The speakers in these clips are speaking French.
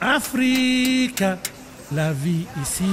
Afrique, la vie ici.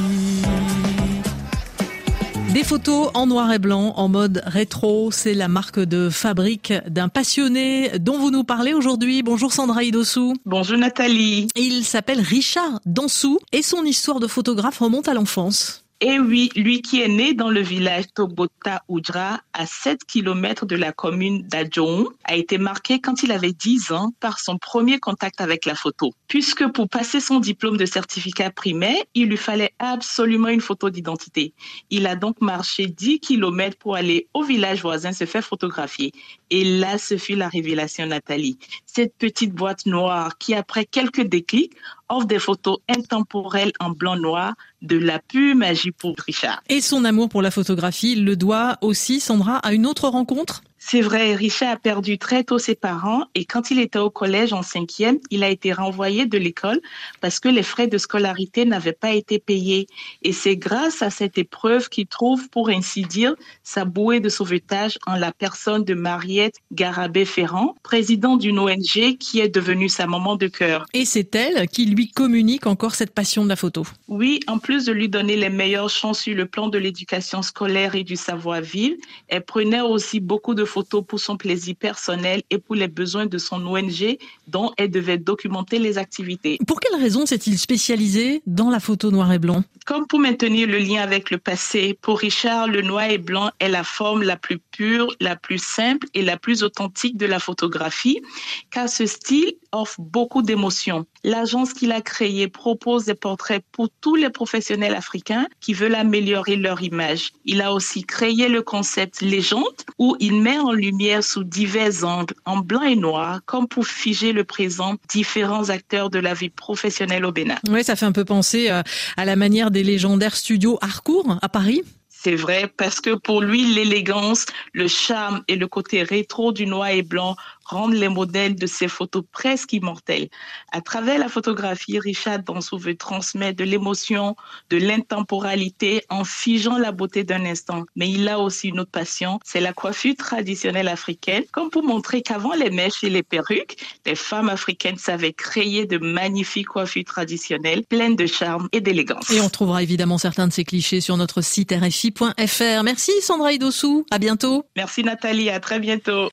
Des photos en noir et blanc, en mode rétro, c'est la marque de fabrique d'un passionné dont vous nous parlez aujourd'hui. Bonjour Sandra Idossou. Bonjour Nathalie. Il s'appelle Richard Dansou et son histoire de photographe remonte à l'enfance. Et oui, lui qui est né dans le village Tobota Oudra, à 7 km de la commune d'Adjoun, a été marqué quand il avait 10 ans par son premier contact avec la photo. Puisque pour passer son diplôme de certificat primaire, il lui fallait absolument une photo d'identité. Il a donc marché 10 km pour aller au village voisin se faire photographier. Et là, ce fut la révélation Nathalie. Cette petite boîte noire qui, après quelques déclics, offre des photos intemporelles en blanc-noir de la pure magie Et son amour pour la photographie le doit aussi, Sandra, à une autre rencontre? C'est vrai, Richard a perdu très tôt ses parents et quand il était au collège en cinquième, il a été renvoyé de l'école parce que les frais de scolarité n'avaient pas été payés. Et c'est grâce à cette épreuve qu'il trouve, pour ainsi dire, sa bouée de sauvetage en la personne de Mariette Garabé-Ferrand, présidente d'une ONG qui est devenue sa maman de cœur. Et c'est elle qui lui communique encore cette passion de la photo. Oui, en plus de lui donner les meilleures chances sur le plan de l'éducation scolaire et du savoir-vivre, elle prenait aussi beaucoup de photos pour son plaisir personnel et pour les besoins de son ONG dont elle devait documenter les activités. Pour quelle raison s'est-il spécialisé dans la photo noir et blanc? Comme pour maintenir le lien avec le passé, pour Richard, le noir et blanc est la forme la plus pure, la plus simple et la plus authentique de la photographie, car ce style offre beaucoup d'émotions. L'agence qu'il a créée propose des portraits pour tous les professionnels africains qui veulent améliorer leur image. Il a aussi créé le concept légende où il met en lumière sous divers angles, en blanc et noir, comme pour figer le présent différents acteurs de la vie professionnelle au Bénin. Oui, ça fait un peu penser euh, à la manière des légendaires studios Harcourt à Paris. C'est vrai parce que pour lui, l'élégance, le charme et le côté rétro du noir et blanc rendent les modèles de ses photos presque immortels. À travers la photographie, Richard Dansou veut transmettre de l'émotion, de l'intemporalité en figeant la beauté d'un instant. Mais il a aussi une autre passion, c'est la coiffure traditionnelle africaine, comme pour montrer qu'avant les mèches et les perruques, les femmes africaines savaient créer de magnifiques coiffures traditionnelles pleines de charme et d'élégance. Et on trouvera évidemment certains de ces clichés sur notre site rfi.fr. Merci Sandra Idossou, à bientôt. Merci Nathalie, à très bientôt.